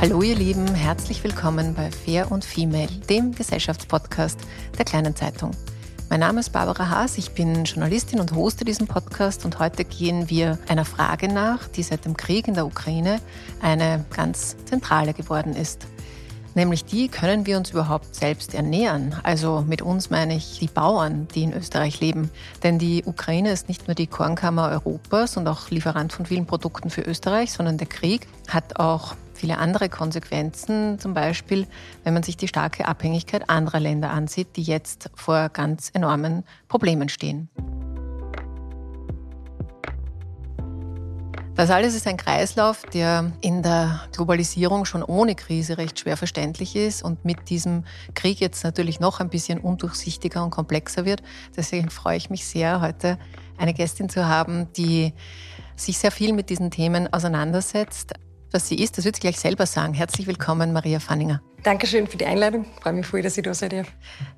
Hallo ihr Lieben, herzlich willkommen bei Fair und Female, dem Gesellschaftspodcast der kleinen Zeitung. Mein Name ist Barbara Haas, ich bin Journalistin und hoste diesen Podcast und heute gehen wir einer Frage nach, die seit dem Krieg in der Ukraine eine ganz zentrale geworden ist. Nämlich die, können wir uns überhaupt selbst ernähren? Also mit uns meine ich die Bauern, die in Österreich leben. Denn die Ukraine ist nicht nur die Kornkammer Europas und auch Lieferant von vielen Produkten für Österreich, sondern der Krieg hat auch viele andere Konsequenzen, zum Beispiel wenn man sich die starke Abhängigkeit anderer Länder ansieht, die jetzt vor ganz enormen Problemen stehen. Das alles ist ein Kreislauf, der in der Globalisierung schon ohne Krise recht schwer verständlich ist und mit diesem Krieg jetzt natürlich noch ein bisschen undurchsichtiger und komplexer wird. Deswegen freue ich mich sehr, heute eine Gästin zu haben, die sich sehr viel mit diesen Themen auseinandersetzt was sie ist. Das wird sie gleich selber sagen. Herzlich willkommen, Maria Fanninger. Dankeschön für die Einladung. Ich freue mich voll, dass ich da sein darf.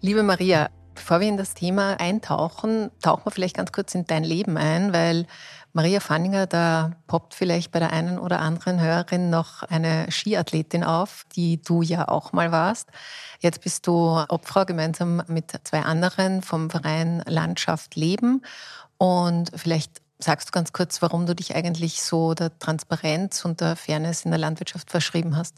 Liebe Maria, bevor wir in das Thema eintauchen, tauchen wir vielleicht ganz kurz in dein Leben ein, weil Maria Fanninger, da poppt vielleicht bei der einen oder anderen Hörerin noch eine Skiathletin auf, die du ja auch mal warst. Jetzt bist du Obfrau gemeinsam mit zwei anderen vom Verein Landschaft Leben. Und vielleicht Sagst du ganz kurz, warum du dich eigentlich so der Transparenz und der Fairness in der Landwirtschaft verschrieben hast?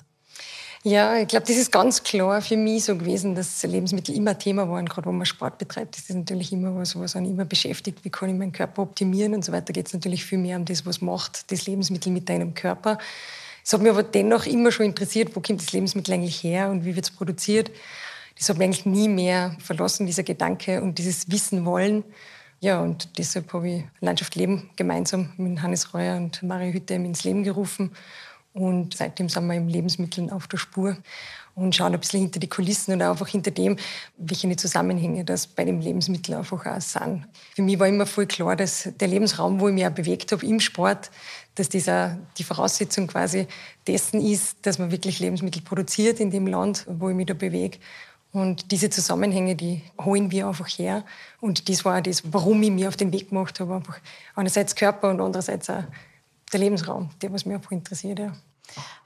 Ja, ich glaube, das ist ganz klar für mich so gewesen, dass Lebensmittel immer Thema waren, gerade wenn man Sport betreibt. Das ist natürlich immer was, was einen immer beschäftigt. Wie kann ich meinen Körper optimieren und so weiter. Geht es natürlich viel mehr um das, was macht das Lebensmittel mit deinem Körper. Es hat mich aber dennoch immer schon interessiert, wo kommt das Lebensmittel eigentlich her und wie wird es produziert. Das hat mich eigentlich nie mehr verlassen, dieser Gedanke und dieses Wissen wollen. Ja, und deshalb habe ich Landschaft Leben gemeinsam mit Hannes Reuer und Mario Hütte ins Leben gerufen. Und seitdem sind wir im Lebensmitteln auf der Spur und schauen ein bisschen hinter die Kulissen auch einfach hinter dem, welche Zusammenhänge das bei dem Lebensmittel einfach auch sind. Für mich war immer voll klar, dass der Lebensraum, wo ich mich auch bewegt habe im Sport, dass dieser die Voraussetzung quasi dessen ist, dass man wirklich Lebensmittel produziert in dem Land, wo ich mich da bewege. Und diese Zusammenhänge, die holen wir einfach her. Und das war das, warum ich mich auf den Weg gemacht habe. Einfach einerseits Körper und andererseits auch der Lebensraum, der was mich einfach interessiert. Ja.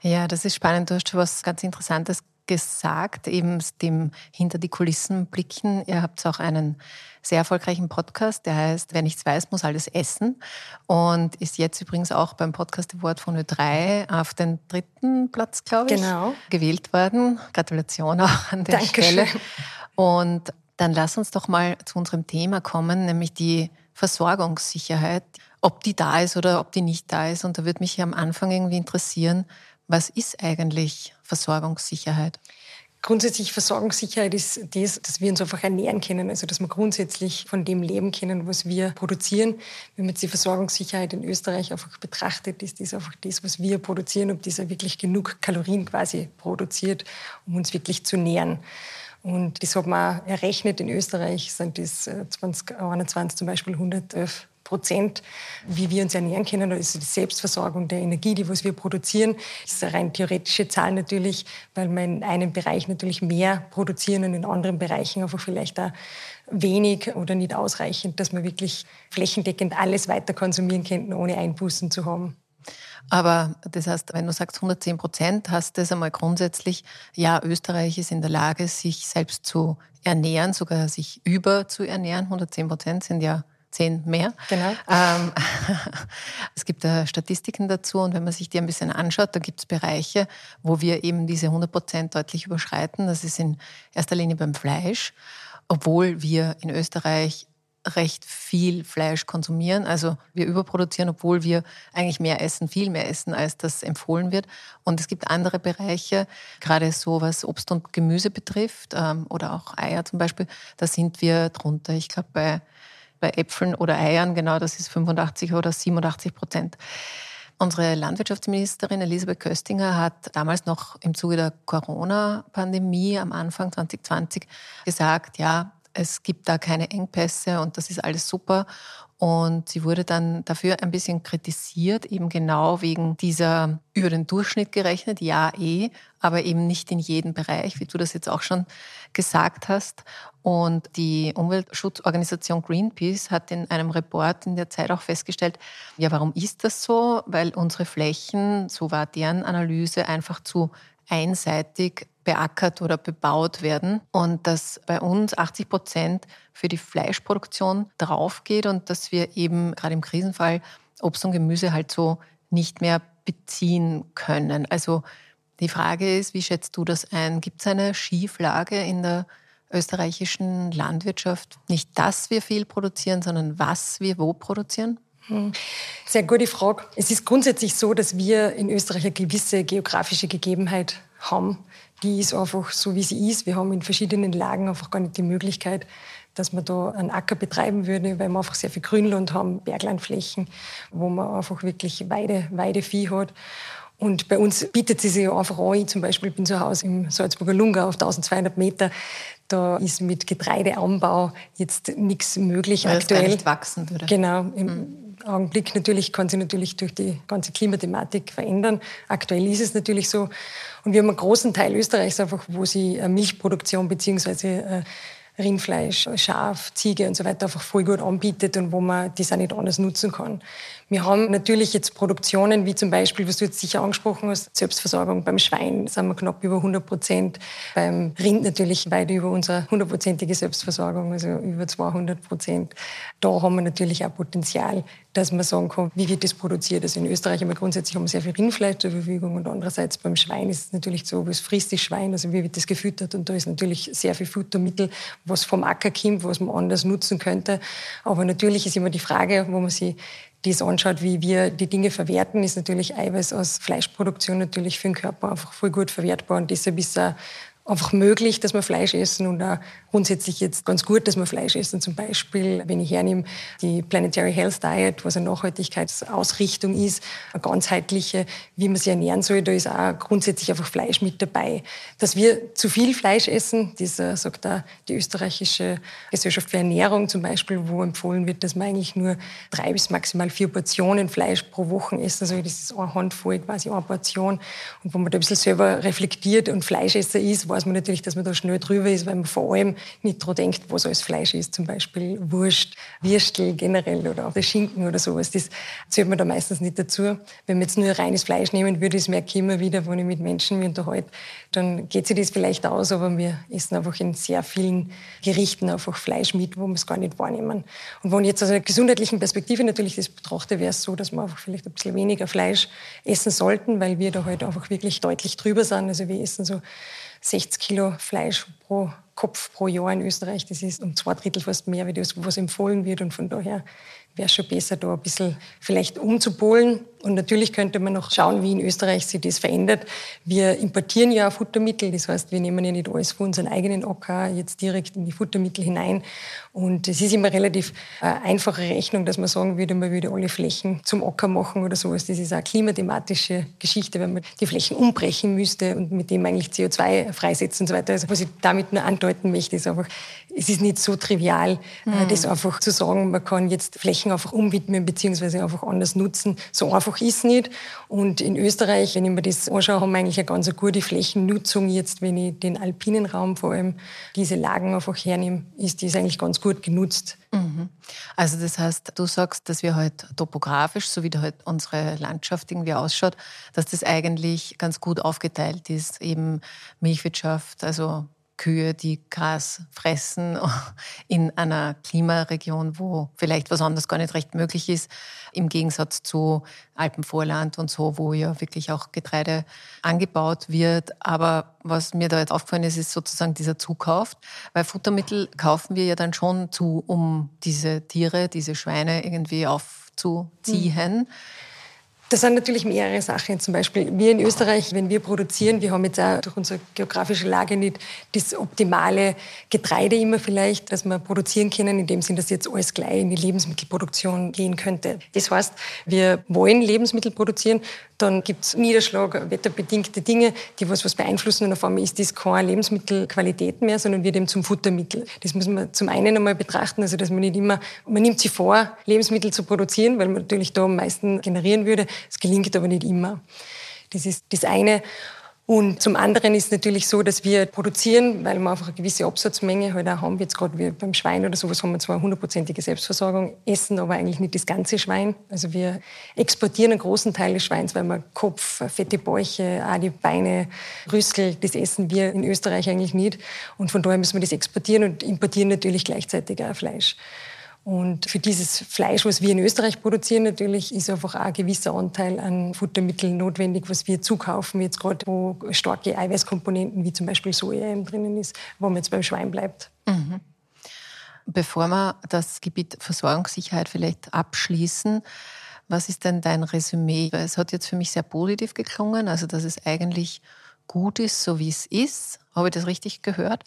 ja, das ist spannend. Du hast schon was ganz Interessantes gesagt, eben dem hinter die Kulissen blicken. Ihr habt auch einen sehr erfolgreichen Podcast, der heißt Wer nichts weiß, muss alles essen und ist jetzt übrigens auch beim Podcast Award von Ö3 auf den dritten Platz, glaube ich, genau. gewählt worden. Gratulation auch an der Dankeschön. Stelle. Und dann lass uns doch mal zu unserem Thema kommen, nämlich die Versorgungssicherheit, ob die da ist oder ob die nicht da ist. Und da würde mich am Anfang irgendwie interessieren, was ist eigentlich Versorgungssicherheit? Grundsätzlich Versorgungssicherheit ist das, dass wir uns einfach ernähren können, also dass wir grundsätzlich von dem leben können, was wir produzieren. Wenn man jetzt die Versorgungssicherheit in Österreich einfach betrachtet, ist das einfach das, was wir produzieren, ob dieser wirklich genug Kalorien quasi produziert, um uns wirklich zu nähren. Und das hat man errechnet in Österreich, sind das 2021 äh, zum Beispiel 111 Prozent, wie wir uns ernähren können. Ist die Selbstversorgung der Energie, die was wir produzieren. Das ist eine rein theoretische Zahl natürlich, weil wir in einem Bereich natürlich mehr produzieren und in anderen Bereichen einfach vielleicht auch wenig oder nicht ausreichend, dass wir wirklich flächendeckend alles weiter konsumieren könnten, ohne Einbußen zu haben. Aber das heißt, wenn du sagst 110 Prozent, hast das einmal grundsätzlich, ja, Österreich ist in der Lage, sich selbst zu ernähren, sogar sich über zu ernähren. 110 Prozent sind ja zehn mehr. Genau. Ähm, es gibt da Statistiken dazu und wenn man sich die ein bisschen anschaut, da gibt es Bereiche, wo wir eben diese 100 Prozent deutlich überschreiten. Das ist in erster Linie beim Fleisch, obwohl wir in Österreich recht viel Fleisch konsumieren. Also wir überproduzieren, obwohl wir eigentlich mehr essen, viel mehr essen, als das empfohlen wird. Und es gibt andere Bereiche, gerade so was Obst und Gemüse betrifft ähm, oder auch Eier zum Beispiel, da sind wir drunter. Ich glaube bei bei Äpfeln oder Eiern, genau das ist 85 oder 87 Prozent. Unsere Landwirtschaftsministerin Elisabeth Köstinger hat damals noch im Zuge der Corona-Pandemie am Anfang 2020 gesagt, ja, es gibt da keine Engpässe und das ist alles super. Und sie wurde dann dafür ein bisschen kritisiert, eben genau wegen dieser über den Durchschnitt gerechnet, ja eh, aber eben nicht in jedem Bereich, wie du das jetzt auch schon gesagt hast. Und die Umweltschutzorganisation Greenpeace hat in einem Report in der Zeit auch festgestellt, ja, warum ist das so? Weil unsere Flächen, so war deren Analyse, einfach zu einseitig beackert oder bebaut werden und dass bei uns 80 Prozent für die Fleischproduktion draufgeht und dass wir eben gerade im Krisenfall Obst und Gemüse halt so nicht mehr beziehen können. Also die Frage ist, wie schätzt du das ein? Gibt es eine Schieflage in der österreichischen Landwirtschaft? Nicht, dass wir viel produzieren, sondern was wir wo produzieren? Hm. Sehr gute Frage. Es ist grundsätzlich so, dass wir in Österreich eine gewisse geografische Gegebenheit haben. Die ist einfach so, wie sie ist. Wir haben in verschiedenen Lagen einfach gar nicht die Möglichkeit, dass man da einen Acker betreiben würde, weil wir einfach sehr viel Grünland haben, Berglandflächen, wo man einfach wirklich Weide, Weidevieh hat. Und bei uns bietet sie sich einfach an. Ich zum Beispiel bin zu Hause im Salzburger Lunga auf 1200 Meter. Da ist mit Getreideanbau jetzt nichts möglich Weil aktuell. Es nicht wachsen würde. Genau. Mhm. Augenblick natürlich kann sich natürlich durch die ganze Klimathematik verändern. Aktuell ist es natürlich so. Und wir haben einen großen Teil Österreichs einfach, wo sie Milchproduktion beziehungsweise äh, Rindfleisch, Schaf, Ziege und so weiter einfach voll gut anbietet und wo man das auch nicht anders nutzen kann. Wir haben natürlich jetzt Produktionen, wie zum Beispiel, was du jetzt sicher angesprochen hast, Selbstversorgung beim Schwein sind wir knapp über 100 Prozent, beim Rind natürlich weit über unsere hundertprozentige Selbstversorgung, also über 200 Prozent. Da haben wir natürlich auch Potenzial, dass man sagen kann, wie wird das produziert. Also in Österreich haben wir grundsätzlich sehr viel Rindfleisch zur Verfügung und andererseits beim Schwein ist es natürlich so, was frisst das Schwein, also wie wird das gefüttert und da ist natürlich sehr viel Futtermittel, was vom Acker kommt, was man anders nutzen könnte. Aber natürlich ist immer die Frage, wo man sich das anschaut, wie wir die Dinge verwerten, ist natürlich Eiweiß aus Fleischproduktion natürlich für den Körper einfach voll gut verwertbar und deshalb ist es einfach möglich, dass wir Fleisch essen und auch grundsätzlich jetzt ganz gut, dass wir Fleisch essen. Zum Beispiel, wenn ich hernehme, die Planetary Health Diet, was eine Nachhaltigkeitsausrichtung ist, eine ganzheitliche, wie man sich ernähren soll, da ist auch grundsätzlich einfach Fleisch mit dabei. Dass wir zu viel Fleisch essen, das äh, sagt auch die österreichische Gesellschaft für Ernährung zum Beispiel, wo empfohlen wird, dass man eigentlich nur drei bis maximal vier Portionen Fleisch pro Woche essen soll. Das ist eine Handvoll, quasi eine Portion. Und wo man da ein bisschen selber reflektiert und Fleischesser ist, weiß man natürlich, dass man da schnell drüber ist, weil man vor allem nicht daran denkt, was alles Fleisch ist. Zum Beispiel Wurst, Würstel generell oder auch der Schinken oder sowas. Das zählt man da meistens nicht dazu. Wenn man jetzt nur reines Fleisch nehmen würde, das merke ich immer wieder, wenn ich mit Menschen mich unterhalte, dann geht sich das vielleicht aus, aber wir essen einfach in sehr vielen Gerichten einfach Fleisch mit, wo wir es gar nicht wahrnehmen. Und wenn ich jetzt aus einer gesundheitlichen Perspektive natürlich das betrachte, wäre es so, dass wir einfach vielleicht ein bisschen weniger Fleisch essen sollten, weil wir da halt einfach wirklich deutlich drüber sind. Also wir essen so 60 Kilo Fleisch pro Kopf pro Jahr in Österreich. Das ist um zwei Drittel fast mehr, wie das, was empfohlen wird. Und von daher wäre schon besser, da ein bisschen vielleicht umzupolen. Und natürlich könnte man noch schauen, wie in Österreich sich das verändert. Wir importieren ja Futtermittel, das heißt, wir nehmen ja nicht alles von unseren eigenen Acker jetzt direkt in die Futtermittel hinein. Und es ist immer relativ äh, einfache Rechnung, dass man sagen würde, man würde alle Flächen zum Acker machen oder sowas. Das ist eine klimathematische Geschichte, wenn man die Flächen umbrechen müsste und mit dem eigentlich CO2 freisetzen und so weiter. Also was ich damit nur andeuten möchte, ist einfach, es ist nicht so trivial, mhm. das einfach zu sagen, man kann jetzt Flächen einfach umwidmen beziehungsweise einfach anders nutzen. So einfach ist es nicht. Und in Österreich, wenn ich mir das anschaue, haben wir eigentlich eine ganz gute Flächennutzung jetzt, wenn ich den alpinen Raum vor allem diese Lagen einfach hernehme, ist das eigentlich ganz gut genutzt. Mhm. Also das heißt, du sagst, dass wir halt topografisch, so wie halt unsere Landschaft irgendwie ausschaut, dass das eigentlich ganz gut aufgeteilt ist, eben Milchwirtschaft, also Kühe, die Gras fressen in einer Klimaregion, wo vielleicht was anderes gar nicht recht möglich ist, im Gegensatz zu Alpenvorland und so, wo ja wirklich auch Getreide angebaut wird. Aber was mir da jetzt aufgefallen ist, ist sozusagen dieser Zukauf, weil Futtermittel kaufen wir ja dann schon zu, um diese Tiere, diese Schweine irgendwie aufzuziehen. Mhm. Das sind natürlich mehrere Sachen. Zum Beispiel wir in Österreich, wenn wir produzieren, wir haben jetzt auch durch unsere geografische Lage nicht das optimale Getreide immer vielleicht, dass wir produzieren können, in dem Sinn, dass jetzt alles gleich in die Lebensmittelproduktion gehen könnte. Das heißt, wir wollen Lebensmittel produzieren, dann gibt es Niederschlag, wetterbedingte Dinge, die was, was beeinflussen und auf einmal ist das keine Lebensmittelqualität mehr, sondern wird eben zum Futtermittel. Das muss man zum einen einmal betrachten, also dass man nicht immer, man nimmt sich vor, Lebensmittel zu produzieren, weil man natürlich da am meisten generieren würde. Es gelingt aber nicht immer. Das ist das eine. Und zum anderen ist natürlich so, dass wir produzieren, weil wir einfach eine gewisse Absatzmenge halt auch haben. Jetzt gerade beim Schwein oder sowas haben wir zwar eine hundertprozentige Selbstversorgung, essen aber eigentlich nicht das ganze Schwein. Also wir exportieren einen großen Teil des Schweins, weil wir Kopf, fette Bäuche, auch die Beine, Rüssel, das essen wir in Österreich eigentlich nicht. Und von daher müssen wir das exportieren und importieren natürlich gleichzeitig auch Fleisch. Und für dieses Fleisch, was wir in Österreich produzieren, natürlich ist einfach auch ein gewisser Anteil an Futtermitteln notwendig, was wir zukaufen, jetzt gerade wo starke Eiweißkomponenten wie zum Beispiel Soja drinnen ist, wo man jetzt beim Schwein bleibt. Mhm. Bevor wir das Gebiet Versorgungssicherheit vielleicht abschließen, was ist denn dein Resümee? Es hat jetzt für mich sehr positiv geklungen, also dass es eigentlich gut ist, so wie es ist. Habe ich das richtig gehört?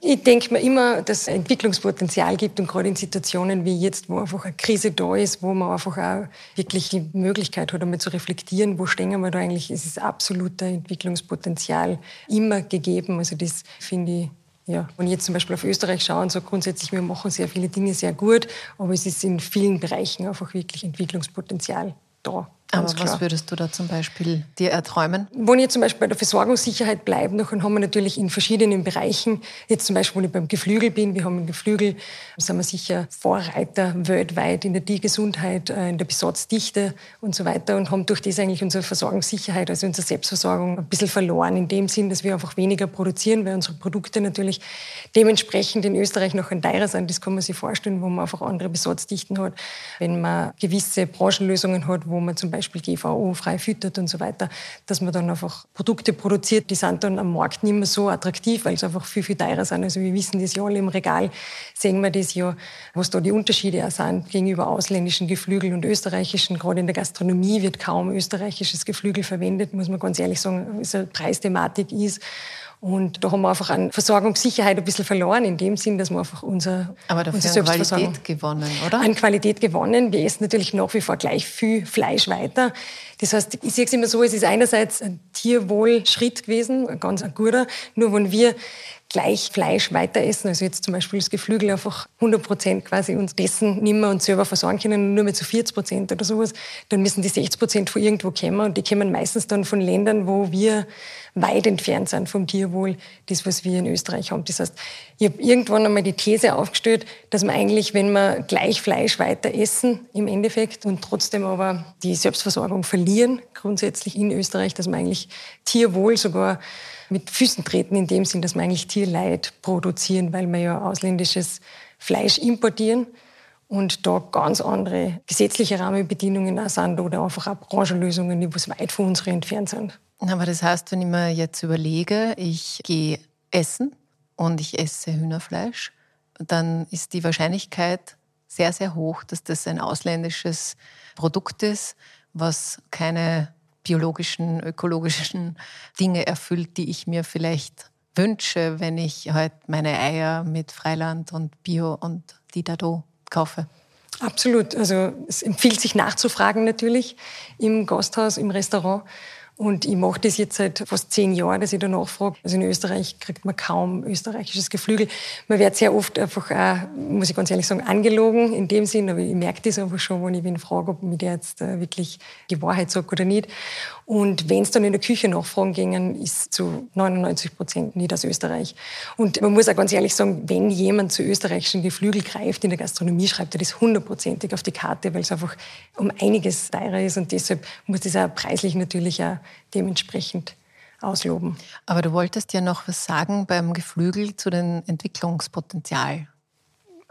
Ich denke mir immer, dass es Entwicklungspotenzial gibt und gerade in Situationen wie jetzt, wo einfach eine Krise da ist, wo man einfach auch wirklich die Möglichkeit hat, einmal zu reflektieren, wo stehen wir da eigentlich, es ist absoluter Entwicklungspotenzial immer gegeben. Also das finde ich ja, wenn ich jetzt zum Beispiel auf Österreich schaue und so grundsätzlich, wir machen sehr viele Dinge sehr gut, aber es ist in vielen Bereichen einfach wirklich Entwicklungspotenzial da. Aber was würdest du da zum Beispiel dir erträumen? Wenn ich zum Beispiel bei der Versorgungssicherheit bleibe, dann haben wir natürlich in verschiedenen Bereichen, jetzt zum Beispiel, wenn ich beim Geflügel bin, wir haben im Geflügel, sind wir sicher Vorreiter weltweit in der Tiergesundheit, äh, in der Besatzdichte und so weiter und haben durch das eigentlich unsere Versorgungssicherheit, also unsere Selbstversorgung ein bisschen verloren, in dem Sinn, dass wir einfach weniger produzieren, weil unsere Produkte natürlich dementsprechend in Österreich noch ein teurer sind. Das kann man sich vorstellen, wo man einfach andere Besatzdichten hat. Wenn man gewisse Branchenlösungen hat, wo man zum Beispiel Beispiel GVO frei füttert und so weiter, dass man dann einfach Produkte produziert, die sind dann am Markt nicht mehr so attraktiv, weil sie einfach viel, viel teurer sind. Also wir wissen das ja alle im Regal, sehen wir das ja, was da die Unterschiede auch sind gegenüber ausländischen Geflügeln und österreichischen. Gerade in der Gastronomie wird kaum österreichisches Geflügel verwendet, muss man ganz ehrlich sagen, es eine Preisthematik ist. Und da haben wir einfach an Versorgungssicherheit ein bisschen verloren, in dem Sinn, dass wir einfach unser, Aber dafür unsere Qualität gewonnen, oder? An Qualität gewonnen. Wir essen natürlich nach wie vor gleich viel Fleisch weiter. Das heißt, ich sehe es immer so, es ist einerseits ein Tierwohlschritt gewesen, ein ganz ein guter. Nur wenn wir gleich Fleisch weiter essen, also jetzt zum Beispiel das Geflügel einfach 100 Prozent quasi uns dessen nicht mehr und selber versorgen können, nur mehr zu 40 Prozent oder sowas, dann müssen die 60 Prozent von irgendwo kommen und die kommen meistens dann von Ländern, wo wir weit entfernt sind vom Tierwohl, das, was wir in Österreich haben. Das heißt, ich habe irgendwann einmal die These aufgestellt, dass man eigentlich, wenn wir gleich Fleisch weiter essen im Endeffekt und trotzdem aber die Selbstversorgung verlieren, grundsätzlich in Österreich, dass man eigentlich Tierwohl sogar mit Füßen treten, in dem Sinn, dass wir eigentlich Tierleid produzieren, weil wir ja ausländisches Fleisch importieren und da ganz andere gesetzliche Rahmenbedingungen auch sind oder einfach auch Branchenlösungen, die weit von uns entfernt sind. Aber das heißt, wenn ich mir jetzt überlege, ich gehe essen und ich esse Hühnerfleisch, dann ist die Wahrscheinlichkeit sehr, sehr hoch, dass das ein ausländisches Produkt ist, was keine biologischen, ökologischen Dinge erfüllt, die ich mir vielleicht wünsche, wenn ich halt meine Eier mit Freiland und Bio und Didado kaufe. Absolut. Also es empfiehlt sich nachzufragen natürlich im Gasthaus, im Restaurant Und ich mache das jetzt seit fast zehn Jahren, dass ich da nachfrage. Also in Österreich kriegt man kaum österreichisches Geflügel. Man wird sehr oft einfach auch, muss ich ganz ehrlich sagen, angelogen in dem Sinn. Aber ich merke das einfach schon, wenn ich wen frage, ob mir der jetzt äh, wirklich die Wahrheit sagt oder nicht. Und wenn es dann in der Küche nachfragen gingen, ist zu 99 Prozent nicht aus Österreich. Und man muss auch ganz ehrlich sagen, wenn jemand zu österreichischen Geflügel greift in der Gastronomie, schreibt er das hundertprozentig auf die Karte, weil es einfach um einiges teurer ist. Und deshalb muss das auch preislich natürlich auch dementsprechend ausloben. Aber du wolltest ja noch was sagen beim Geflügel zu dem Entwicklungspotenzial.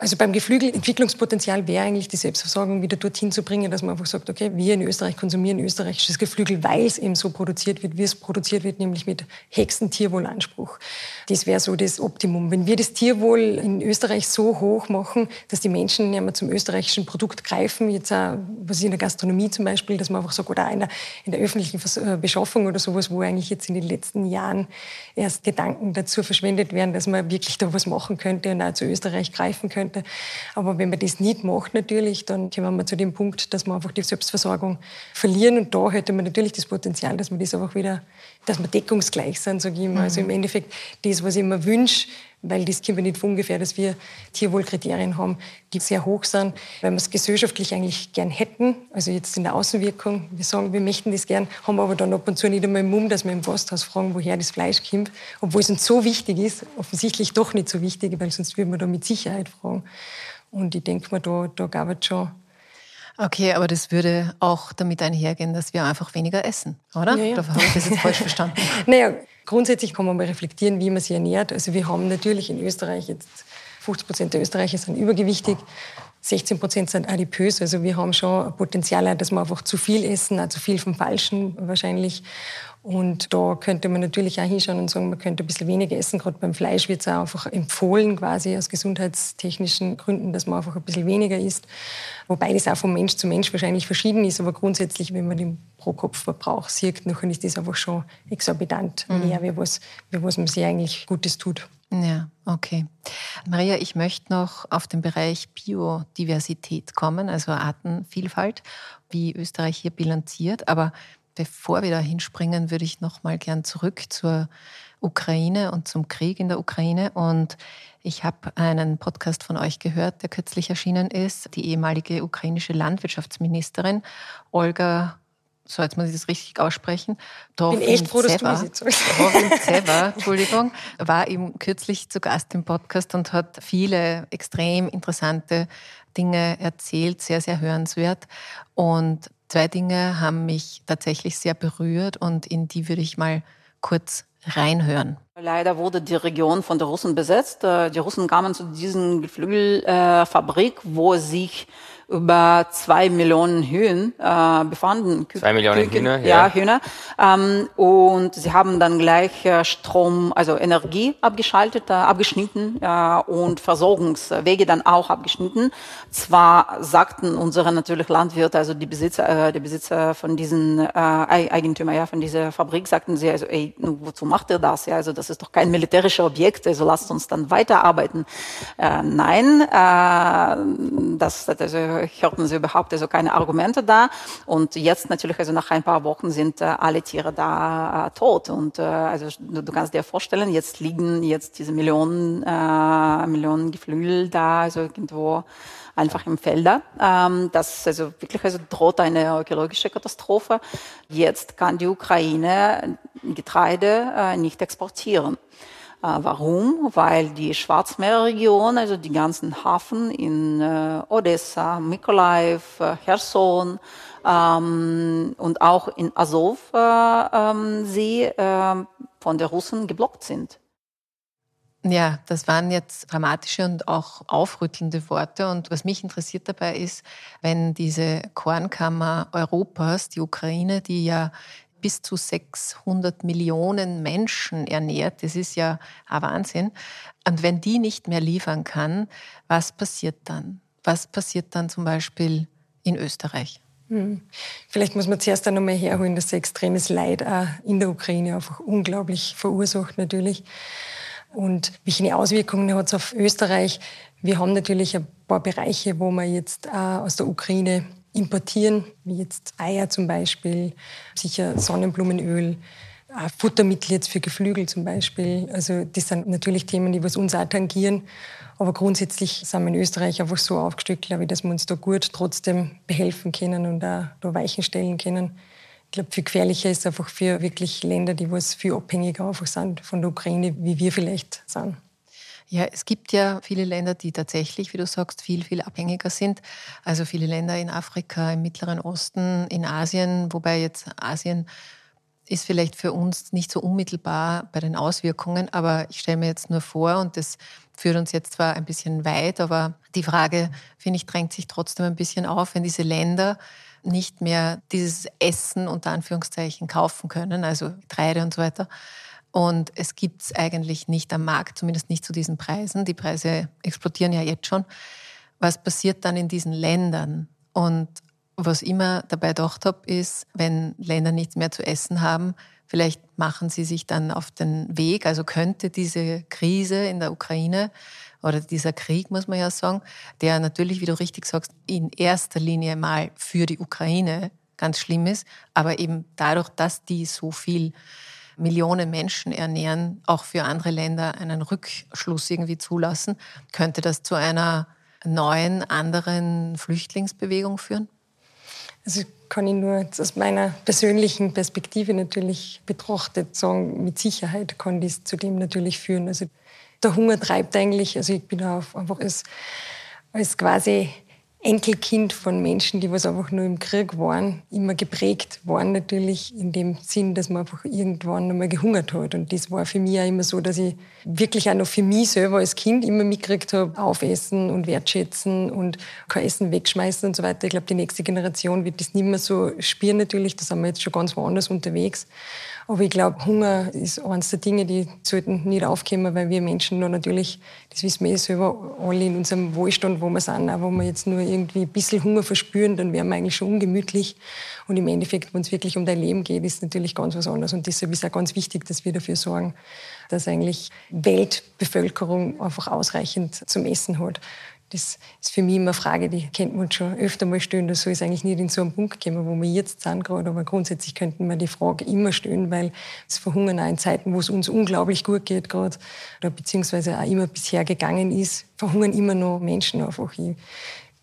Also beim Geflügel Entwicklungspotenzial wäre eigentlich die Selbstversorgung wieder dorthin zu bringen, dass man einfach sagt, okay, wir in Österreich konsumieren österreichisches Geflügel, weil es eben so produziert wird, wie es produziert wird, nämlich mit Hexentierwohlanspruch. Das wäre so das Optimum. Wenn wir das Tierwohl in Österreich so hoch machen, dass die Menschen ja mal zum österreichischen Produkt greifen, jetzt auch, was in der Gastronomie zum Beispiel, dass man einfach sagt, oder in der, in der öffentlichen äh, Beschaffung oder sowas, wo eigentlich jetzt in den letzten Jahren erst Gedanken dazu verschwendet werden, dass man wirklich da was machen könnte und auch zu Österreich greifen könnte könnte. Aber wenn man das nicht macht natürlich, dann kommen wir zu dem Punkt, dass wir einfach die Selbstversorgung verlieren. Und da hätte man natürlich das Potenzial, dass wir das einfach wieder, dass wir deckungsgleich sind, sage ich immer. Mhm. Also im Endeffekt das, was ich mir wünsche, weil das kommt nicht von ungefähr, dass wir Tierwohlkriterien haben, die sehr hoch sind, weil wir es gesellschaftlich eigentlich gern hätten. Also jetzt in der Außenwirkung, wir sagen, wir möchten das gern, haben aber dann ab und zu nicht einmal im Mumm, dass wir im Gasthaus fragen, woher das Fleisch kommt, obwohl es uns so wichtig ist, offensichtlich doch nicht so wichtig, weil sonst würden wir da mit Sicherheit fragen. Und ich denke mir, da, da gab es schon Okay, aber das würde auch damit einhergehen, dass wir einfach weniger essen, oder? Ja, ja. Da habe ich das jetzt falsch verstanden. naja, grundsätzlich kann man mal reflektieren, wie man sich ernährt. Also wir haben natürlich in Österreich jetzt 50 Prozent der Österreicher sind übergewichtig. 16 Prozent sind adipös. Also wir haben schon Potenzial, dass wir einfach zu viel essen, auch zu viel vom Falschen wahrscheinlich. Und da könnte man natürlich auch hinschauen und sagen, man könnte ein bisschen weniger essen. Gerade beim Fleisch wird es auch einfach empfohlen, quasi aus gesundheitstechnischen Gründen, dass man einfach ein bisschen weniger isst. Wobei das auch von Mensch zu Mensch wahrscheinlich verschieden ist. Aber grundsätzlich, wenn man den Pro-Kopf-Verbrauch sieht, dann ist das einfach schon exorbitant mhm. mehr, wie was, wie was man sich eigentlich Gutes tut. Ja, okay. Maria, ich möchte noch auf den Bereich Biodiversität kommen, also Artenvielfalt, wie Österreich hier bilanziert. Aber bevor wir da hinspringen, würde ich noch mal gern zurück zur Ukraine und zum Krieg in der Ukraine. Und ich habe einen Podcast von euch gehört, der kürzlich erschienen ist. Die ehemalige ukrainische Landwirtschaftsministerin Olga so jetzt muss ich das richtig aussprechen, Bin echt froh, dass Zeva, Entschuldigung, war eben kürzlich zu Gast im Podcast und hat viele extrem interessante Dinge erzählt, sehr, sehr hörenswert. Und zwei Dinge haben mich tatsächlich sehr berührt und in die würde ich mal kurz reinhören. Leider wurde die Region von den Russen besetzt. Äh, die Russen kamen zu diesen Geflügelfabrik, wo sich über zwei Millionen Hühner äh, befanden. Zwei Millionen Küken, Hühner? Ja, ja Hühner. Ähm, und sie haben dann gleich äh, Strom, also Energie abgeschaltet, äh, abgeschnitten äh, und Versorgungswege dann auch abgeschnitten. Zwar sagten unsere natürlich Landwirte, also die Besitzer, äh, die Besitzer von diesen äh, Eigentümer ja, von dieser Fabrik, sagten sie, also, ey, wozu macht ihr das? Ja, also das ist doch kein militärisches Objekt, also lasst uns dann weiterarbeiten. Äh, nein, äh, das, also hörten sie überhaupt also keine Argumente da. Und jetzt natürlich, also nach ein paar Wochen sind äh, alle Tiere da äh, tot. Und äh, also du, du, kannst dir vorstellen, jetzt liegen jetzt diese Millionen, äh, Millionen Geflügel da, also irgendwo einfach im Felder. Ähm, das also wirklich also droht eine ökologische Katastrophe. Jetzt kann die Ukraine Getreide äh, nicht exportieren. Äh, warum? Weil die Schwarzmeerregion, also die ganzen Hafen in äh, Odessa, Mykolaiv, äh, Cherson ähm, und auch in Azov ähm, See von den Russen geblockt sind. Ja, das waren jetzt dramatische und auch aufrüttelnde Worte. Und was mich interessiert dabei ist, wenn diese Kornkammer Europas, die Ukraine, die ja bis zu 600 Millionen Menschen ernährt. Das ist ja ein Wahnsinn. Und wenn die nicht mehr liefern kann, was passiert dann? Was passiert dann zum Beispiel in Österreich? Hm. Vielleicht muss man zuerst einmal herholen, dass extremes Leid auch in der Ukraine einfach unglaublich verursacht natürlich. Und welche Auswirkungen hat es auf Österreich? Wir haben natürlich ein paar Bereiche, wo wir jetzt aus der Ukraine importieren, wie jetzt Eier zum Beispiel, sicher Sonnenblumenöl, Futtermittel jetzt für Geflügel zum Beispiel. Also das sind natürlich Themen, die was uns auch tangieren. Aber grundsätzlich sind wir in Österreich einfach so aufgestellt, glaube ich, dass wir uns da gut trotzdem behelfen können und auch da Weichen stellen können. Ich glaube, viel gefährlicher ist einfach für wirklich Länder, die was viel abhängiger einfach sind von der Ukraine, wie wir vielleicht sind. Ja, es gibt ja viele Länder, die tatsächlich, wie du sagst, viel, viel abhängiger sind. Also viele Länder in Afrika, im Mittleren Osten, in Asien, wobei jetzt Asien ist vielleicht für uns nicht so unmittelbar bei den Auswirkungen, aber ich stelle mir jetzt nur vor, und das führt uns jetzt zwar ein bisschen weit, aber die Frage, finde ich, drängt sich trotzdem ein bisschen auf, wenn diese Länder nicht mehr dieses Essen unter Anführungszeichen kaufen können, also Getreide und so weiter. Und es gibt es eigentlich nicht am Markt, zumindest nicht zu diesen Preisen. Die Preise explodieren ja jetzt schon. Was passiert dann in diesen Ländern? Und was ich immer dabei gedacht habe, ist, wenn Länder nichts mehr zu essen haben, vielleicht machen sie sich dann auf den Weg. Also könnte diese Krise in der Ukraine oder dieser Krieg, muss man ja sagen, der natürlich, wie du richtig sagst, in erster Linie mal für die Ukraine ganz schlimm ist, aber eben dadurch, dass die so viel Millionen Menschen ernähren, auch für andere Länder einen Rückschluss irgendwie zulassen, könnte das zu einer neuen, anderen Flüchtlingsbewegung führen? Also kann ich nur aus meiner persönlichen Perspektive natürlich betrachtet sagen, mit Sicherheit kann das zu dem natürlich führen. Also der Hunger treibt eigentlich, also ich bin auch einfach als, als quasi Enkelkind von Menschen, die was einfach nur im Krieg waren, immer geprägt waren natürlich in dem Sinn, dass man einfach irgendwann einmal gehungert hat. Und das war für mich auch immer so, dass ich wirklich auch noch für mich selber als Kind immer mitgekriegt habe, aufessen und wertschätzen und kein Essen wegschmeißen und so weiter. Ich glaube, die nächste Generation wird das nicht mehr so spüren natürlich. Da sind wir jetzt schon ganz woanders unterwegs. Aber ich glaube, Hunger ist eines der Dinge, die sollten nicht aufkommen, weil wir Menschen nur natürlich, das wissen wir eh selber, alle in unserem Wohlstand, wo wir sind, auch wenn wir jetzt nur irgendwie ein bisschen Hunger verspüren, dann wären wir eigentlich schon ungemütlich. Und im Endeffekt, wenn es wirklich um dein Leben geht, ist natürlich ganz was anderes. Und deshalb ist auch ganz wichtig, dass wir dafür sorgen, dass eigentlich Weltbevölkerung einfach ausreichend zum Essen hat. Das ist für mich immer eine Frage, die kennt man schon öfter mal stellen. Das soll es eigentlich nicht in so einen Punkt kommen, wo wir jetzt sind gerade. Aber grundsätzlich könnten wir die Frage immer stellen, weil es Verhungern auch in Zeiten, wo es uns unglaublich gut geht gerade, oder beziehungsweise auch immer bisher gegangen ist, verhungern immer noch Menschen einfach. Ich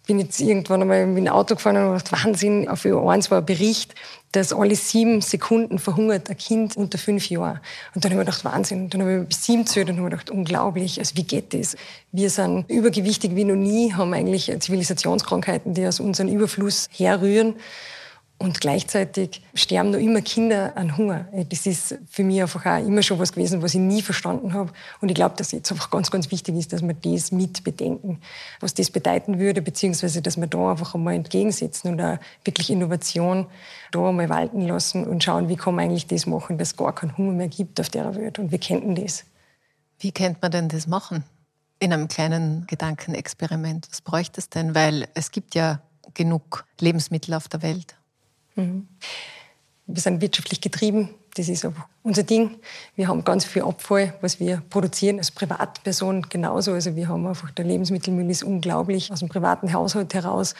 bin jetzt irgendwann einmal mit dem Auto gefahren und dachte, Wahnsinn, auf eins war ein Bericht, dass alle sieben Sekunden verhungert ein Kind unter fünf Jahren. Und dann habe ich gedacht, Wahnsinn. Und dann habe ich bis sieben gezählt und habe gedacht, unglaublich. Also wie geht das? Wir sind übergewichtig wie noch nie, haben eigentlich Zivilisationskrankheiten, die aus unserem Überfluss herrühren. Und gleichzeitig sterben noch immer Kinder an Hunger. Äh, das ist für mich einfach auch immer schon was gewesen, was ich nie verstanden habe. Und ich glaube, dass jetzt einfach ganz, ganz wichtig ist, dass wir das mit bedenken, was das bedeuten würde, beziehungsweise, dass wir da einfach einmal entgegensetzen und auch wirklich Innovation da einmal walten lassen und schauen, wie kann man eigentlich das machen, dass es gar keinen Hunger mehr gibt auf der Welt. Und wir kennen das. Wie könnte man denn das machen? In einem kleinen Gedankenexperiment. Was bräuchte es denn? Weil es gibt ja genug Lebensmittel auf der Welt. Mhm. Wir sind wirtschaftlich getrieben. Das ist auch unser Ding. Wir haben ganz viel Abfall, was wir produzieren als Privatperson genauso. Also wir haben einfach, der Lebensmittelmüll ist unglaublich. Aus dem privaten Haushalt heraus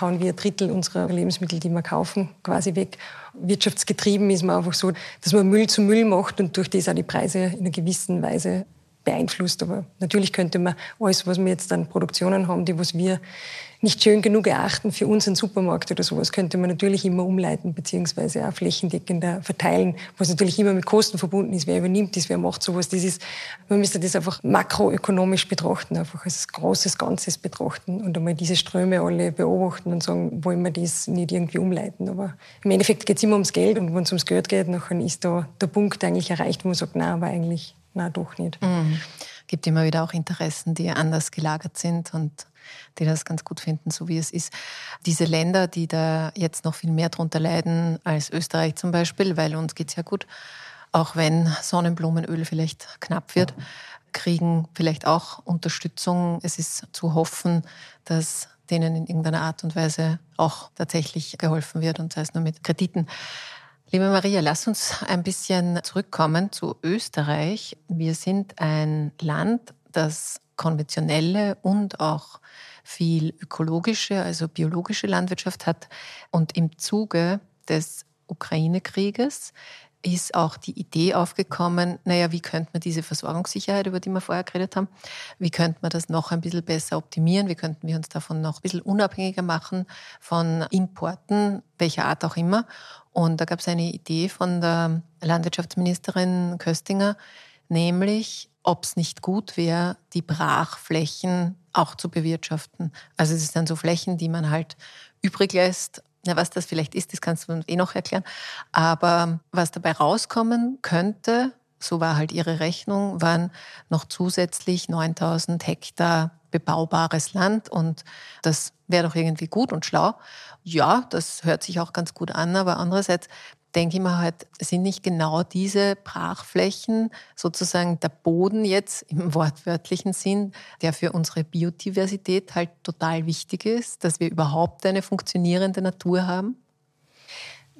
hauen wir ein Drittel unserer Lebensmittel, die wir kaufen, quasi weg. Wirtschaftsgetrieben ist man einfach so, dass man Müll zu Müll macht und durch das auch die Preise in einer gewissen Weise beeinflusst. Aber natürlich könnte man alles, was wir jetzt an Produktionen haben, die was wir nicht schön genug erachten für unseren Supermarkt oder sowas, könnte man natürlich immer umleiten beziehungsweise auch flächendeckender verteilen, was natürlich immer mit Kosten verbunden ist. Wer übernimmt das, wer macht sowas? Das ist, man müsste das einfach makroökonomisch betrachten, einfach als großes Ganzes betrachten und einmal diese Ströme alle beobachten und sagen, wollen wir das nicht irgendwie umleiten. Aber im Endeffekt geht es immer ums Geld und wenn es ums Geld geht, dann ist da der Punkt eigentlich erreicht, wo man sagt, nein, aber eigentlich, nein, doch nicht. Mhm. Gibt immer wieder auch Interessen, die anders gelagert sind und die das ganz gut finden, so wie es ist. Diese Länder, die da jetzt noch viel mehr drunter leiden als Österreich zum Beispiel, weil uns geht es ja gut, auch wenn Sonnenblumenöl vielleicht knapp wird, kriegen vielleicht auch Unterstützung. Es ist zu hoffen, dass denen in irgendeiner Art und Weise auch tatsächlich geholfen wird und sei es nur mit Krediten. Liebe Maria, lass uns ein bisschen zurückkommen zu Österreich. Wir sind ein Land, dass konventionelle und auch viel ökologische, also biologische Landwirtschaft hat. Und im Zuge des Ukraine-Krieges ist auch die Idee aufgekommen, naja, wie könnte man diese Versorgungssicherheit, über die wir vorher geredet haben, wie könnte man das noch ein bisschen besser optimieren, wie könnten wir uns davon noch ein bisschen unabhängiger machen von Importen, welcher Art auch immer. Und da gab es eine Idee von der Landwirtschaftsministerin Köstinger, nämlich ob es nicht gut wäre, die Brachflächen auch zu bewirtschaften. Also es sind so Flächen, die man halt übrig lässt. Na, was das vielleicht ist, das kannst du eh noch erklären. Aber was dabei rauskommen könnte, so war halt ihre Rechnung, waren noch zusätzlich 9000 Hektar bebaubares Land und das wäre doch irgendwie gut und schlau. Ja, das hört sich auch ganz gut an, aber andererseits denke ich mir halt, sind nicht genau diese Brachflächen sozusagen der Boden jetzt im wortwörtlichen Sinn, der für unsere Biodiversität halt total wichtig ist, dass wir überhaupt eine funktionierende Natur haben?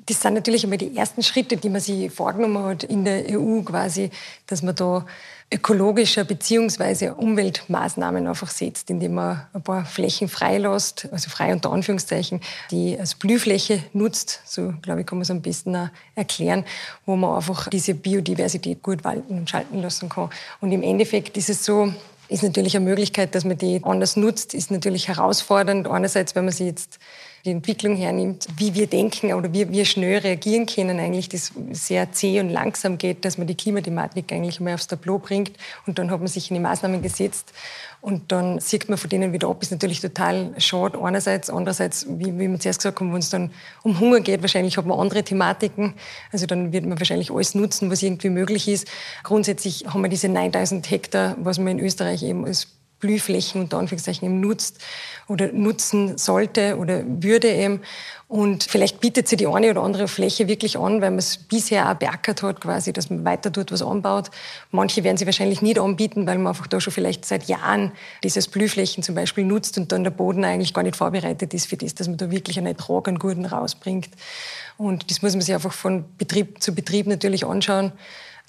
Das sind natürlich einmal die ersten Schritte, die man sich vorgenommen hat in der EU quasi, dass man da ökologischer beziehungsweise Umweltmaßnahmen einfach setzt, indem man ein paar Flächen freilässt, also frei unter Anführungszeichen, die als Blühfläche nutzt, so glaube ich, kann man es am besten auch erklären, wo man einfach diese Biodiversität gut walten und schalten lassen kann. Und im Endeffekt ist es so, ist natürlich eine Möglichkeit, dass man die anders nutzt, ist natürlich herausfordernd. Einerseits, wenn man sie jetzt die Entwicklung hernimmt, wie wir denken oder wie wir schnell reagieren können, eigentlich das sehr zäh und langsam geht, dass man die Klimathematik eigentlich mal aufs Tableau bringt und dann hat man sich in die Maßnahmen gesetzt und dann sieht man von denen wieder ab, ist natürlich total schade einerseits, andererseits, wie, wie wir zuerst gesagt haben, wenn es dann um Hunger geht, wahrscheinlich hat man andere Thematiken, also dann wird man wahrscheinlich alles nutzen, was irgendwie möglich ist. Grundsätzlich haben wir diese 9000 Hektar, was man in Österreich eben als Blühflächen unter Anführungszeichen eben nutzt oder nutzen sollte oder würde eben. Und vielleicht bietet sich die eine oder andere Fläche wirklich an, weil man es bisher auch beackert hat, quasi, dass man weiter dort was anbaut. Manche werden sie wahrscheinlich nicht anbieten, weil man einfach da schon vielleicht seit Jahren dieses Blühflächen zum Beispiel nutzt und dann der Boden eigentlich gar nicht vorbereitet ist für das, dass man da wirklich einen Ertrag an Gurten rausbringt. Und das muss man sich einfach von Betrieb zu Betrieb natürlich anschauen.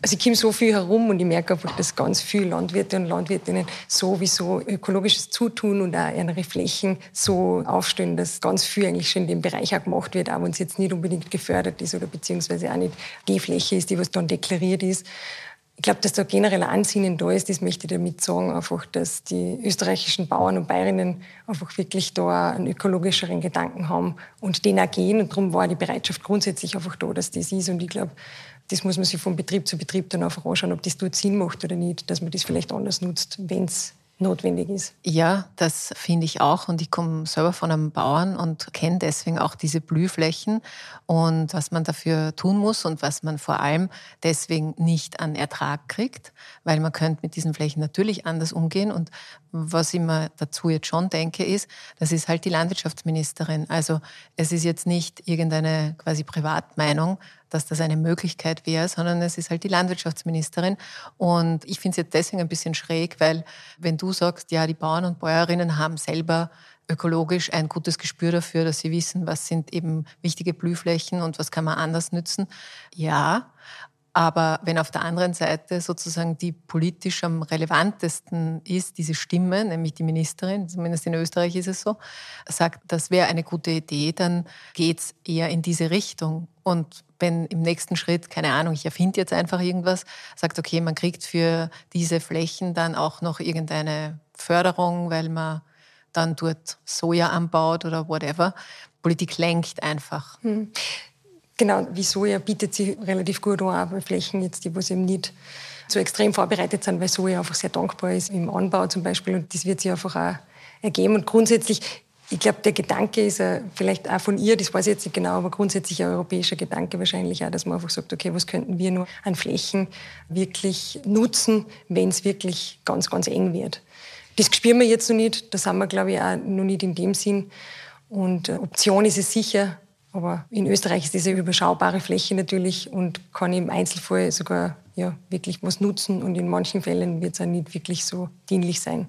Also ich komme so viel herum und ich merke einfach, dass ganz viele Landwirte und Landwirtinnen sowieso ökologisches Zutun und auch ihre Flächen so aufstellen, dass ganz viel eigentlich schon in dem Bereich auch gemacht wird, auch wenn es jetzt nicht unbedingt gefördert ist oder beziehungsweise auch nicht die Fläche ist, die was dann deklariert ist. Ich glaube, dass da generell Ansinnen da ist, das möchte ich damit sagen, einfach, dass die österreichischen Bauern und Bäuerinnen einfach wirklich da einen ökologischeren Gedanken haben und den auch gehen. Und darum war die Bereitschaft grundsätzlich einfach da, dass das ist. Und ich glaube, das muss man sich von Betrieb zu Betrieb dann einfach anschauen, ob das dort Sinn macht oder nicht, dass man das vielleicht anders nutzt, wenn es notwendig ist. Ja, das finde ich auch. Und ich komme selber von einem Bauern und kenne deswegen auch diese Blühflächen und was man dafür tun muss und was man vor allem deswegen nicht an Ertrag kriegt, weil man könnte mit diesen Flächen natürlich anders umgehen. Und was ich mir dazu jetzt schon denke, ist, das ist halt die Landwirtschaftsministerin. Also es ist jetzt nicht irgendeine quasi Privatmeinung, dass das eine Möglichkeit wäre, sondern es ist halt die Landwirtschaftsministerin. Und ich finde es jetzt deswegen ein bisschen schräg, weil wenn du sagst, ja, die Bauern und Bäuerinnen haben selber ökologisch ein gutes Gespür dafür, dass sie wissen, was sind eben wichtige Blühflächen und was kann man anders nützen. Ja, aber wenn auf der anderen Seite sozusagen die politisch am relevantesten ist, diese Stimme, nämlich die Ministerin, zumindest in Österreich ist es so, sagt, das wäre eine gute Idee, dann geht es eher in diese Richtung. Und wenn im nächsten Schritt, keine Ahnung, ich erfinde jetzt einfach irgendwas, sagt, okay, man kriegt für diese Flächen dann auch noch irgendeine Förderung, weil man dann dort Soja anbaut oder whatever. Politik lenkt einfach. Hm. Genau, wie Soja bietet sich relativ gut an, bei Flächen jetzt, die was eben nicht so extrem vorbereitet sind, weil Soja einfach sehr dankbar ist im Anbau zum Beispiel und das wird sich einfach auch ergeben. Und grundsätzlich, ich glaube, der Gedanke ist vielleicht auch von ihr, das weiß ich jetzt nicht genau, aber grundsätzlich ein europäischer Gedanke wahrscheinlich auch, dass man einfach sagt, okay, was könnten wir nur an Flächen wirklich nutzen, wenn es wirklich ganz, ganz eng wird. Das spüren wir jetzt noch nicht, das haben wir, glaube ich, auch noch nicht in dem Sinn. Und äh, Option ist es sicher, aber in Österreich ist diese überschaubare Fläche natürlich und kann im Einzelfall sogar ja, wirklich was nutzen und in manchen Fällen wird es auch nicht wirklich so dienlich sein.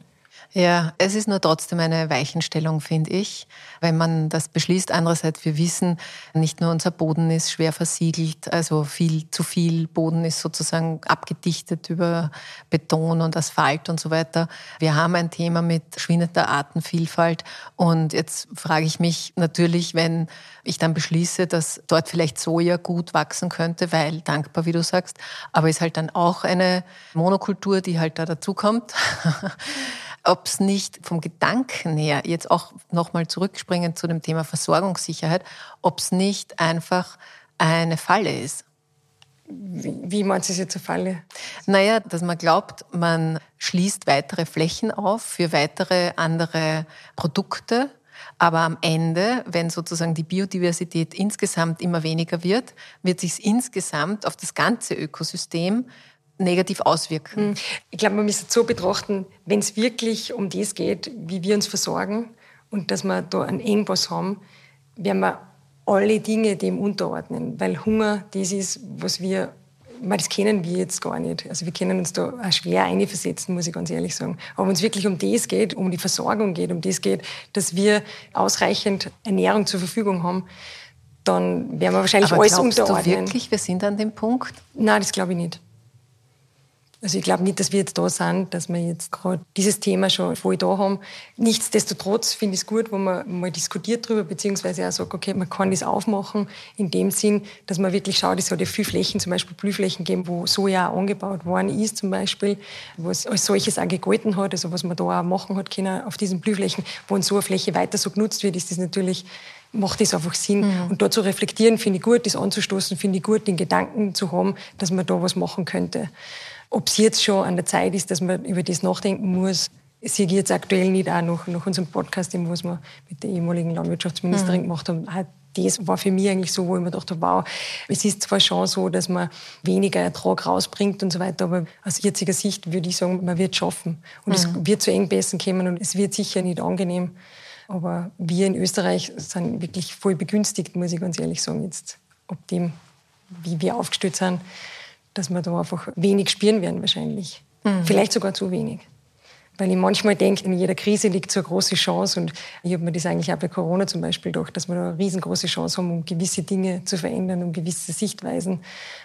Ja, es ist nur trotzdem eine Weichenstellung, finde ich, wenn man das beschließt. Andererseits, wir wissen, nicht nur unser Boden ist schwer versiegelt, also viel zu viel Boden ist sozusagen abgedichtet über Beton und Asphalt und so weiter. Wir haben ein Thema mit schwindender Artenvielfalt und jetzt frage ich mich natürlich, wenn ich dann beschließe, dass dort vielleicht Soja gut wachsen könnte, weil dankbar, wie du sagst, aber ist halt dann auch eine Monokultur, die halt da dazukommt. ob es nicht vom Gedanken her, jetzt auch nochmal zurückspringen zu dem Thema Versorgungssicherheit, ob es nicht einfach eine Falle ist. Wie, wie meinst du es jetzt eine Falle? Naja, dass man glaubt, man schließt weitere Flächen auf für weitere andere Produkte. Aber am Ende, wenn sozusagen die Biodiversität insgesamt immer weniger wird, wird sich insgesamt auf das ganze Ökosystem negativ auswirken. Hm. Ich glaube, man muss es so betrachten, wenn es wirklich um das geht, wie wir uns versorgen und dass wir da einen Engpass haben, werden wir alle Dinge dem unterordnen. Weil Hunger, das ist, was wir, das kennen wir jetzt gar nicht. Also wir können uns da auch schwer einversetzen, muss ich ganz ehrlich sagen. Aber wenn es wirklich um das geht, um die Versorgung geht, um das geht, dass wir ausreichend Ernährung zur Verfügung haben, dann werden wir wahrscheinlich Aber alles glaubst unterordnen. Du wirklich, wir sind an dem Punkt? Nein, das glaube ich nicht. Also ich glaube nicht, dass wir jetzt da sind, dass wir jetzt gerade dieses Thema schon voll da haben. Nichtsdestotrotz finde ich es gut, wo man mal diskutiert darüber, beziehungsweise auch sagt, okay, man kann das aufmachen in dem Sinn, dass man wirklich schaut, es hat ja viele Flächen, zum Beispiel Blühflächen gegeben, wo Soja auch angebaut worden ist zum Beispiel, wo es als solches auch gegolten hat, also was man da auch machen hat können auf diesen Blühflächen, wo in so eine Fläche weiter so genutzt wird, ist das natürlich macht das einfach Sinn. Mhm. Und da zu reflektieren, finde ich gut, das anzustoßen, finde ich gut, den Gedanken zu haben, dass man da was machen könnte. Ob es jetzt schon an der Zeit ist, dass man über das nachdenken muss, sehe ich jetzt aktuell nicht auch nach, nach unserem Podcast, was wir mit der ehemaligen Landwirtschaftsministerin mhm. gemacht haben. Auch das war für mich eigentlich so, wo ich mir dachte, wow, es ist zwar schon so, dass man weniger Ertrag rausbringt und so weiter, aber aus jetziger Sicht würde ich sagen, man wird es schaffen. Und mhm. es wird zu Engpässen kommen und es wird sicher nicht angenehm. Aber wir in Österreich sind wirklich voll begünstigt, muss ich ganz ehrlich sagen, jetzt, ob dem, wie wir aufgestellt sind dass wir da einfach wenig spüren werden wahrscheinlich. Mhm. Vielleicht sogar zu wenig. Weil ich manchmal denke, in jeder Krise liegt so eine große Chance. Und ich habe mir das eigentlich auch bei Corona zum Beispiel gedacht, dass wir da eine riesengroße Chance haben, um gewisse Dinge zu verändern, um gewisse Sichtweisen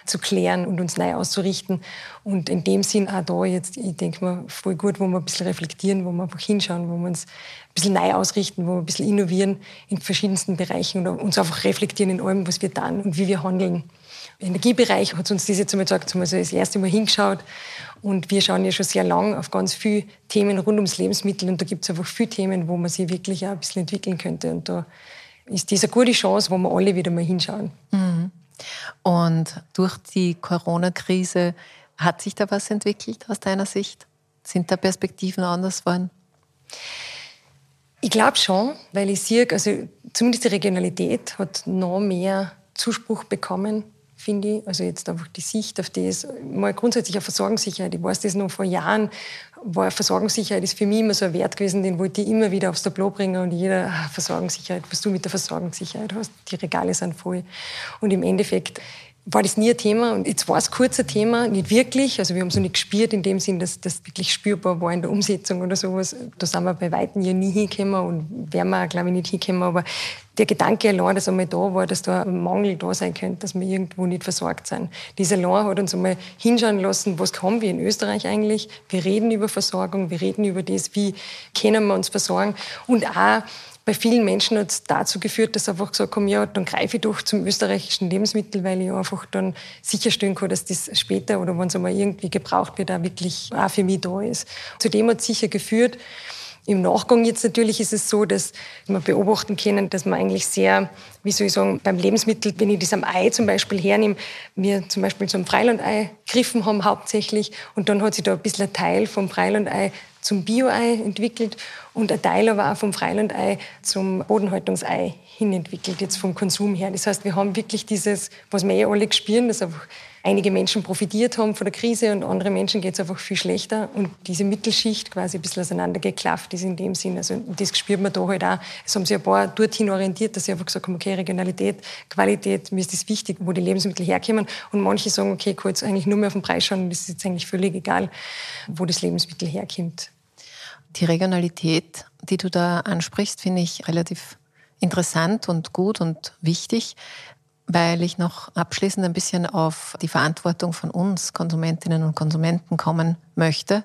zu klären und uns neu auszurichten. Und in dem Sinn auch da jetzt, ich denke mal, voll gut, wo wir ein bisschen reflektieren, wo wir einfach hinschauen, wo wir uns ein bisschen neu ausrichten, wo wir ein bisschen innovieren in verschiedensten Bereichen und uns einfach reflektieren in allem, was wir tun und wie wir handeln. Energiebereich hat uns das jetzt einmal gesagt, haben wir so das erste Mal hingeschaut. Und wir schauen ja schon sehr lang auf ganz viele Themen rund ums Lebensmittel. Und da gibt es einfach viele Themen, wo man sich wirklich auch ein bisschen entwickeln könnte. Und da ist das eine gute Chance, wo wir alle wieder mal hinschauen. Mhm. Und durch die Corona-Krise hat sich da was entwickelt aus deiner Sicht? Sind da Perspektiven anders geworden? Ich glaube schon, weil ich sehe, also zumindest die Regionalität hat noch mehr Zuspruch bekommen finde ich. Also jetzt einfach die Sicht auf das, mal grundsätzlich auf Versorgungssicherheit. Ich weiß das noch vor Jahren, war Versorgungssicherheit ist für mich immer so ein Wert gewesen, den wollte ich immer wieder aufs Tableau bringen und jeder, ah, Versorgungssicherheit, was du mit der Versorgungssicherheit hast, die Regale sind voll. Und im Endeffekt war das nie ein Thema. Und jetzt war es kurz ein Thema, nicht wirklich. Also wir haben es noch nicht gespürt in dem Sinn, dass das wirklich spürbar war in der Umsetzung oder sowas. Da sind wir bei Weitem ja nie hingekommen und werden wir glaube ich, nicht hingekommen. Aber der Gedanke allein, dass einmal da war, dass da ein Mangel da sein könnte, dass wir irgendwo nicht versorgt sind. Dieser allein hat uns einmal hinschauen lassen, was haben wir in Österreich eigentlich. Wir reden über Versorgung, wir reden über das, wie können wir uns versorgen. Und auch bei vielen Menschen hat es dazu geführt, dass einfach gesagt haben, ja, dann greife ich doch zum österreichischen Lebensmittel, weil ich einfach dann sicherstellen kann, dass das später oder wenn es einmal irgendwie gebraucht wird, auch wirklich auch für mich da ist. Zudem hat es sicher geführt, im Nachgang jetzt natürlich ist es so, dass wir beobachten können, dass man eigentlich sehr, wie soll ich sagen, beim Lebensmittel, wenn ich das am Ei zum Beispiel hernehme, wir zum Beispiel zum Freilandei gegriffen haben hauptsächlich und dann hat sich da ein bisschen ein Teil vom Freilandei zum Bio-Ei entwickelt und ein Teil aber auch vom Freilandei zum Bodenhaltungsei hin entwickelt, jetzt vom Konsum her. Das heißt, wir haben wirklich dieses, was wir eh alle spüren, dass einfach einige Menschen profitiert haben von der Krise und andere Menschen geht es einfach viel schlechter. Und diese Mittelschicht quasi ein bisschen auseinandergeklafft ist in dem Sinn. Also das spürt man da halt auch. Es haben sich ein paar dorthin orientiert, dass sie einfach gesagt haben, okay, Regionalität, Qualität, mir ist das wichtig, wo die Lebensmittel herkommen. Und manche sagen, okay, ich kann jetzt eigentlich nur mehr auf den Preis schauen, das ist jetzt eigentlich völlig egal, wo das Lebensmittel herkommt Die Regionalität, die du da ansprichst, finde ich relativ interessant und gut und wichtig, weil ich noch abschließend ein bisschen auf die Verantwortung von uns Konsumentinnen und Konsumenten kommen möchte.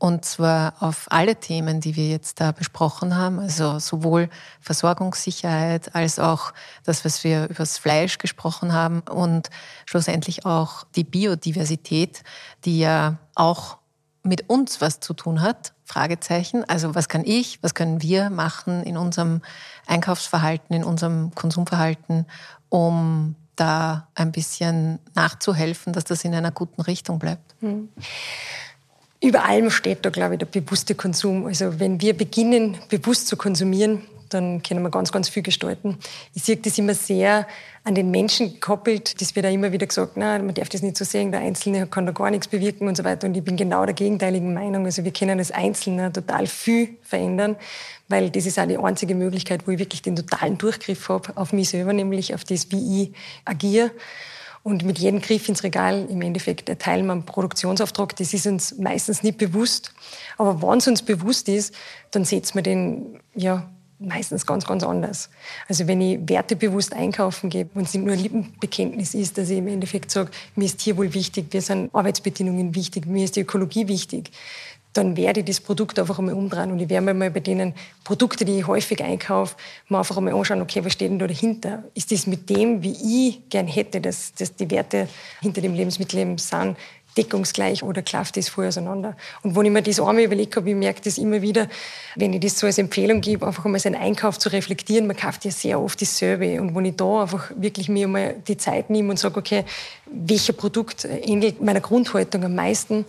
Und zwar auf alle Themen, die wir jetzt da besprochen haben, also sowohl Versorgungssicherheit als auch das, was wir über das Fleisch gesprochen haben und schlussendlich auch die Biodiversität, die ja auch mit uns was zu tun hat, Fragezeichen. Also was kann ich, was können wir machen in unserem Einkaufsverhalten, in unserem Konsumverhalten, um da ein bisschen nachzuhelfen, dass das in einer guten Richtung bleibt. Hm. Über allem steht da, glaube ich, der bewusste Konsum. Also wenn wir beginnen, bewusst zu konsumieren, dann können wir ganz, ganz viel gestalten. Ich sehe das immer sehr an den Menschen gekoppelt. Das wird auch immer wieder gesagt, na, man darf das nicht so sehen, der Einzelne kann da gar nichts bewirken und so weiter. Und ich bin genau der gegenteiligen Meinung. Also wir können als Einzelne total viel verändern, weil das ist auch die einzige Möglichkeit, wo ich wirklich den totalen Durchgriff habe auf mich selber, nämlich auf das, wie ich agiere. Und mit jedem Griff ins Regal im Endeffekt erteilen wir einen Produktionsauftrag. Das ist uns meistens nicht bewusst. Aber wenn es uns bewusst ist, dann setzen wir den ja, meistens ganz, ganz anders. Also wenn ich wertebewusst einkaufen gehe und es nicht nur ein Lippenbekenntnis ist, dass ich im Endeffekt sage, mir ist Tierwohl wichtig, mir sind Arbeitsbedingungen wichtig, mir ist die Ökologie wichtig, dann werde ich das Produkt einfach einmal umdrehen und ich werde mir mal bei denen Produkten, die ich häufig einkaufe, mal einfach einmal anschauen, okay, was steht denn da dahinter? Ist das mit dem, wie ich gern hätte, dass, dass die Werte hinter dem Lebensmittel eben sind, deckungsgleich oder klafft das voll auseinander. Und wenn ich mir das einmal überlegt habe, ich merke das immer wieder, wenn ich das so als Empfehlung gebe, einfach einmal seinen Einkauf zu reflektieren. Man kauft ja sehr oft dasselbe. Und wenn ich da einfach wirklich mir mal die Zeit nehme und sage, okay, welcher Produkt ähnelt meiner Grundhaltung am meisten,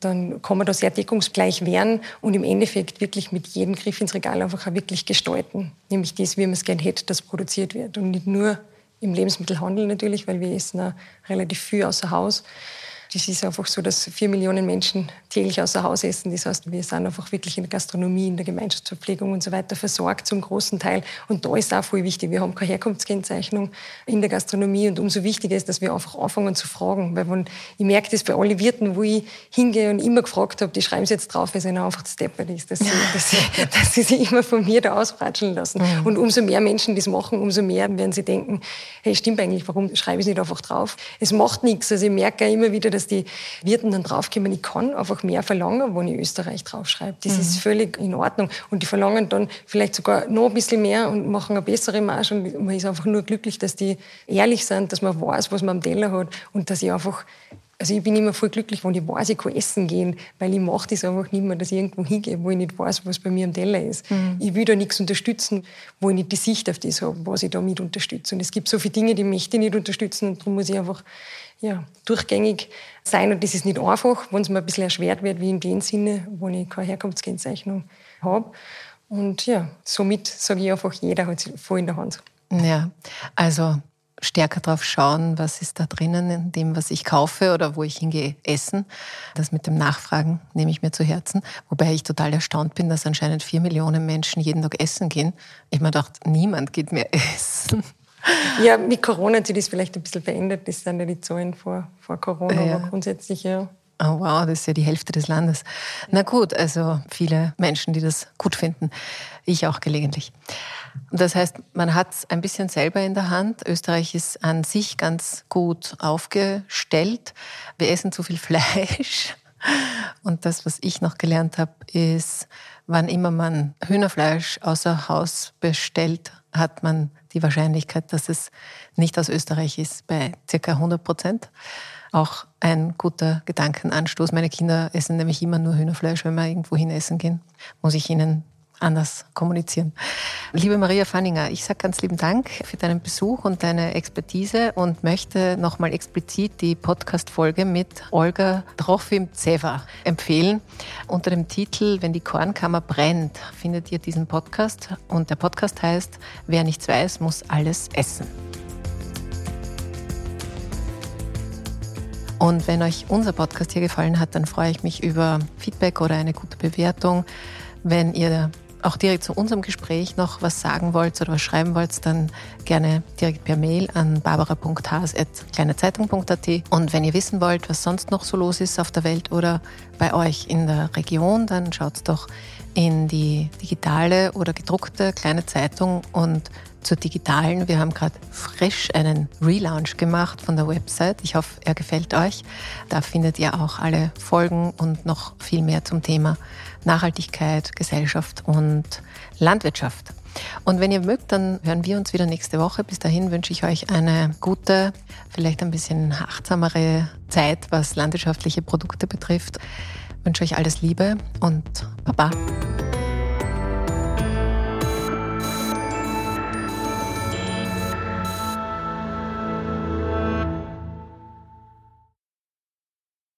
dann kann man da sehr deckungsgleich werden und im Endeffekt wirklich mit jedem Griff ins Regal einfach auch wirklich gestalten. Nämlich das, wie man es gerne hätte, das produziert wird. Und nicht nur im Lebensmittelhandel natürlich, weil wir essen auch relativ viel außer Haus. Das ist einfach so, dass vier Millionen Menschen täglich außer Haus essen. Das heißt, wir sind einfach wirklich in der Gastronomie, in der Gemeinschaftsverpflegung und so weiter versorgt zum großen Teil. Und da ist auch voll wichtig. Wir haben keine Herkunftskennzeichnung in der Gastronomie und umso wichtiger ist, dass wir einfach anfangen zu fragen. Weil wenn, ich merke das bei allen Wirten, wo ich hingehe und immer gefragt habe, die schreiben es jetzt drauf, weil es ihnen einfach steppert ist, dass sie, dass, sie, dass sie sich immer von mir da ausratscheln lassen. Mhm. Und umso mehr Menschen das machen, umso mehr werden sie denken, hey, stimmt eigentlich, warum schreibe ich es nicht einfach drauf? Es macht nichts. Also ich merke immer wieder, dass dass die Wirten dann draufkommen, ich kann einfach mehr verlangen, wenn ich Österreich draufschreibe. Das mhm. ist völlig in Ordnung. Und die verlangen dann vielleicht sogar noch ein bisschen mehr und machen eine bessere Marge. Und man ist einfach nur glücklich, dass die ehrlich sind, dass man weiß, was man am Teller hat und dass ich einfach also ich bin immer voll glücklich, wenn ich weiß, ich kann essen gehen, weil ich mache das einfach nicht mehr, dass ich irgendwo hingehe, wo ich nicht weiß, was bei mir am Teller ist. Mhm. Ich will da nichts unterstützen, wo ich nicht die Sicht auf das habe, was ich da mit unterstütze. Und es gibt so viele Dinge, die möchte ich nicht unterstützen und darum muss ich einfach ja, durchgängig sein. Und das ist nicht einfach, wenn es mir ein bisschen erschwert wird, wie in dem Sinne, wo ich keine Herkunftskennzeichnung habe. Und ja, somit sage ich einfach, jeder hat es voll in der Hand. Ja, also stärker darauf schauen, was ist da drinnen in dem, was ich kaufe oder wo ich hingehe essen. Das mit dem Nachfragen nehme ich mir zu Herzen. Wobei ich total erstaunt bin, dass anscheinend vier Millionen Menschen jeden Tag essen gehen. Ich mir gedacht, niemand geht mehr essen. Ja, mit Corona hat sich das vielleicht ein bisschen verändert. Das sind ja die Zahlen vor, vor Corona, ja. aber grundsätzlich ja. Oh wow, das ist ja die Hälfte des Landes. Na gut, also viele Menschen, die das gut finden. Ich auch gelegentlich. Das heißt, man hat es ein bisschen selber in der Hand. Österreich ist an sich ganz gut aufgestellt. Wir essen zu viel Fleisch. Und das, was ich noch gelernt habe, ist, wann immer man Hühnerfleisch außer Haus bestellt, hat man die Wahrscheinlichkeit, dass es nicht aus Österreich ist, bei circa 100 Prozent. Auch ein guter Gedankenanstoß. Meine Kinder essen nämlich immer nur Hühnerfleisch, wenn wir irgendwo hin essen gehen. Muss ich ihnen anders kommunizieren. Liebe Maria Fanninger, ich sage ganz lieben Dank für deinen Besuch und deine Expertise und möchte nochmal explizit die Podcast-Folge mit Olga Trofim-Zeva empfehlen. Unter dem Titel Wenn die Kornkammer brennt findet ihr diesen Podcast und der Podcast heißt Wer nichts weiß, muss alles essen. Und wenn euch unser Podcast hier gefallen hat, dann freue ich mich über Feedback oder eine gute Bewertung. Wenn ihr auch direkt zu unserem Gespräch noch was sagen wollt oder was schreiben wollt, dann gerne direkt per Mail an barbara.has.kleinezeitung.at. Und wenn ihr wissen wollt, was sonst noch so los ist auf der Welt oder bei euch in der Region, dann schaut doch in die digitale oder gedruckte kleine Zeitung und zur digitalen. Wir haben gerade frisch einen Relaunch gemacht von der Website. Ich hoffe, er gefällt euch. Da findet ihr auch alle Folgen und noch viel mehr zum Thema Nachhaltigkeit, Gesellschaft und Landwirtschaft. Und wenn ihr mögt, dann hören wir uns wieder nächste Woche. Bis dahin wünsche ich euch eine gute, vielleicht ein bisschen achtsamere Zeit, was landwirtschaftliche Produkte betrifft. Ich wünsche euch alles Liebe und Baba.